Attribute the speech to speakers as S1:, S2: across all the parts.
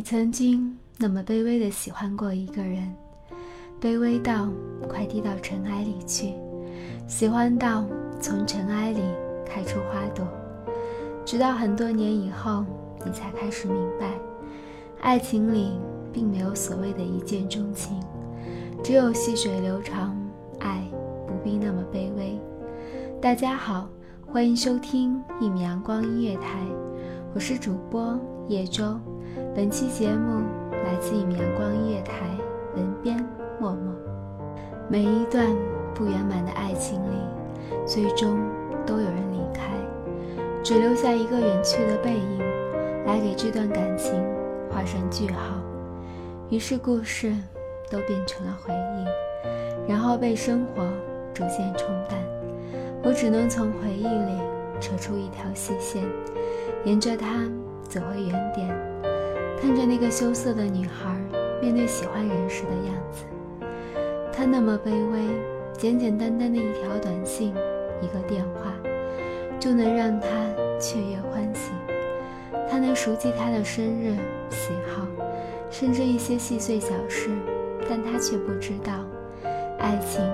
S1: 你曾经那么卑微的喜欢过一个人，卑微到快滴到尘埃里去，喜欢到从尘埃里开出花朵，直到很多年以后，你才开始明白，爱情里并没有所谓的一见钟情，只有细水流长，爱不必那么卑微。大家好，欢迎收听一米阳光音乐台，我是主播叶舟。本期节目来自一米阳光音乐台，文编默默。每一段不圆满的爱情里，最终都有人离开，只留下一个远去的背影，来给这段感情画上句号。于是故事都变成了回忆，然后被生活逐渐冲淡。我只能从回忆里扯出一条细线，沿着它走回原点。看着那个羞涩的女孩面对喜欢人时的样子，她那么卑微，简简单单的一条短信，一个电话，就能让她雀跃欢喜。他能熟记她的生日、喜好，甚至一些细碎小事，但他却不知道，爱情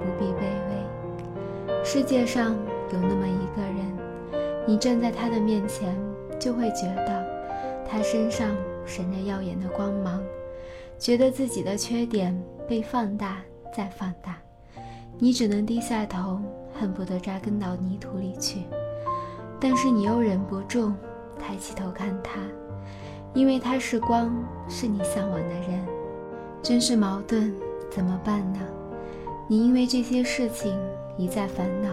S1: 不必卑微。世界上有那么一个人，你站在他的面前，就会觉得他身上。闪着耀眼的光芒，觉得自己的缺点被放大再放大，你只能低下头，恨不得扎根到泥土里去。但是你又忍不住抬起头看他，因为他是光，是你向往的人。真是矛盾，怎么办呢？你因为这些事情一再烦恼，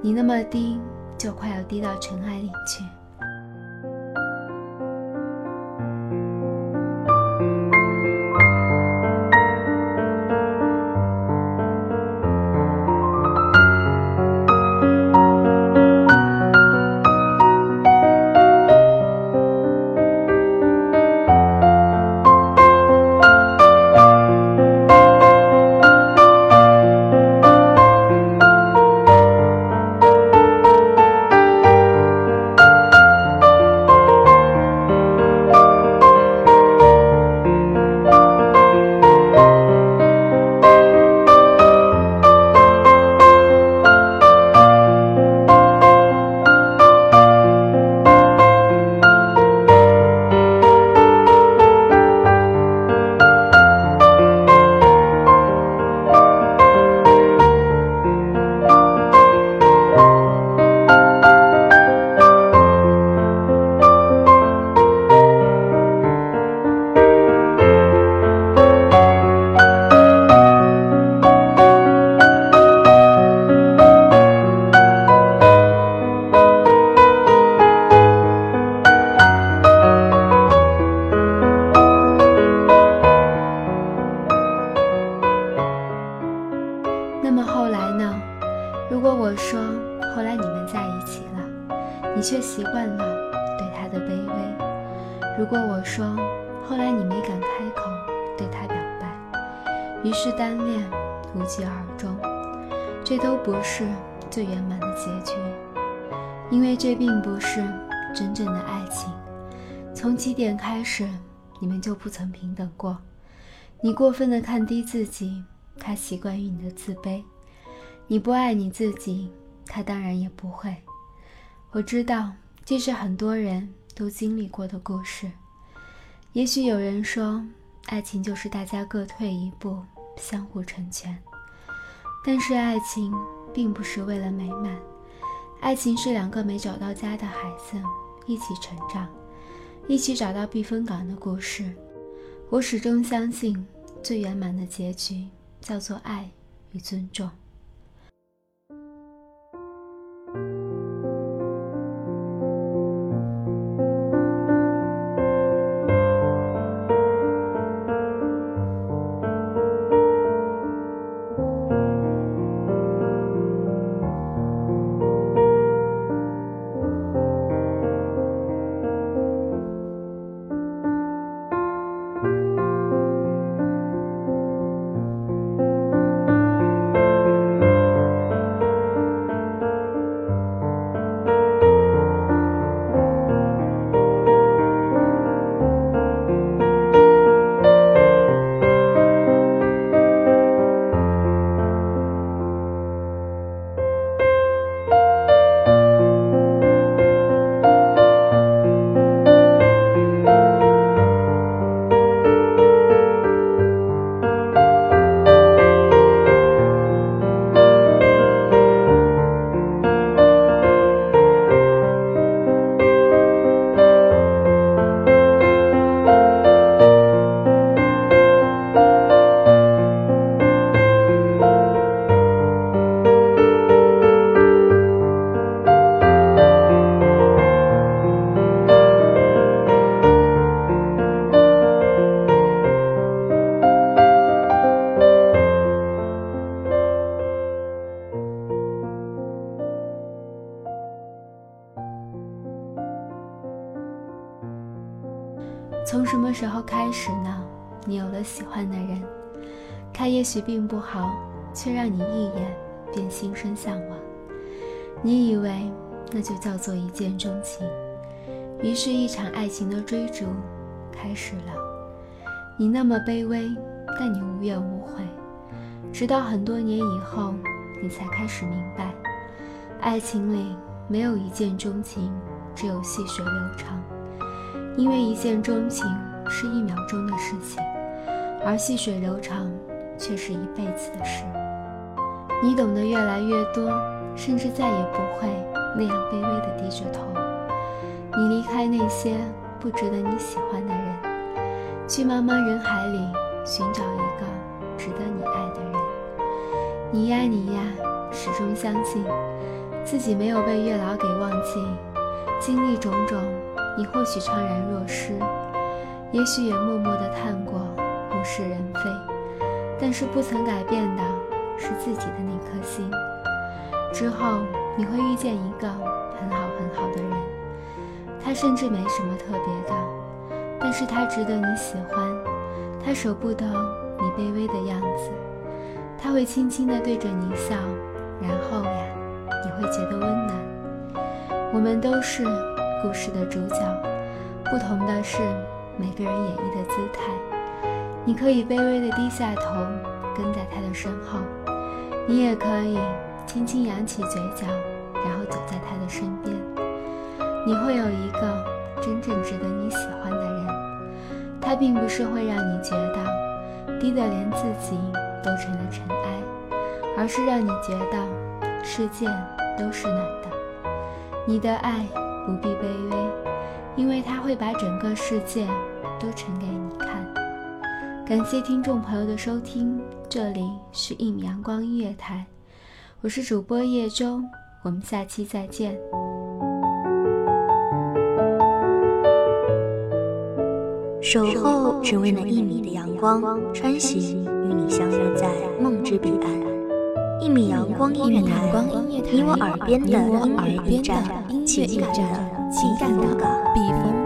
S1: 你那么低，就快要低到尘埃里去。如果我说后来你没敢开口对他表白，于是单恋无疾而终，这都不是最圆满的结局，因为这并不是真正的爱情。从起点开始，你们就不曾平等过。你过分的看低自己，他习惯于你的自卑；你不爱你自己，他当然也不会。我知道这是很多人都经历过的故事。也许有人说，爱情就是大家各退一步，相互成全。但是爱情并不是为了美满，爱情是两个没找到家的孩子一起成长，一起找到避风港的故事。我始终相信，最圆满的结局叫做爱与尊重。从什么时候开始呢？你有了喜欢的人，他也许并不好，却让你一眼便心生向往。你以为那就叫做一见钟情，于是，一场爱情的追逐开始了。你那么卑微，但你无怨无悔。直到很多年以后，你才开始明白，爱情里没有一见钟情，只有细水流长。因为一见钟情是一秒钟的事情，而细水流长却是一辈子的事。你懂得越来越多，甚至再也不会那样卑微的低着头。你离开那些不值得你喜欢的人，去茫茫人海里寻找一个值得你爱的人。你呀你呀，始终相信自己没有被月老给忘记，经历种种。你或许怅然若失，也许也默默地叹过物是人非，但是不曾改变的是自己的那颗心。之后你会遇见一个很好很好的人，他甚至没什么特别的，但是他值得你喜欢，他舍不得你卑微的样子，他会轻轻地对着你笑，然后呀，你会觉得温暖。我们都是。故事的主角，不同的是每个人演绎的姿态。你可以卑微的低下头，跟在他的身后；你也可以轻轻扬起嘴角，然后走在他的身边。你会有一个真正值得你喜欢的人，他并不是会让你觉得低得连自己都成了尘埃，而是让你觉得世界都是暖的。你的爱。不必卑微，因为他会把整个世界都呈给你看。感谢听众朋友的收听，这里是一米阳光音乐台，我是主播叶舟，我们下期再见。
S2: 守候只为那一米的阳光，穿行与你相约在梦之彼岸。一米阳光音乐台，你我耳边的音乐驿站，情感的避风港。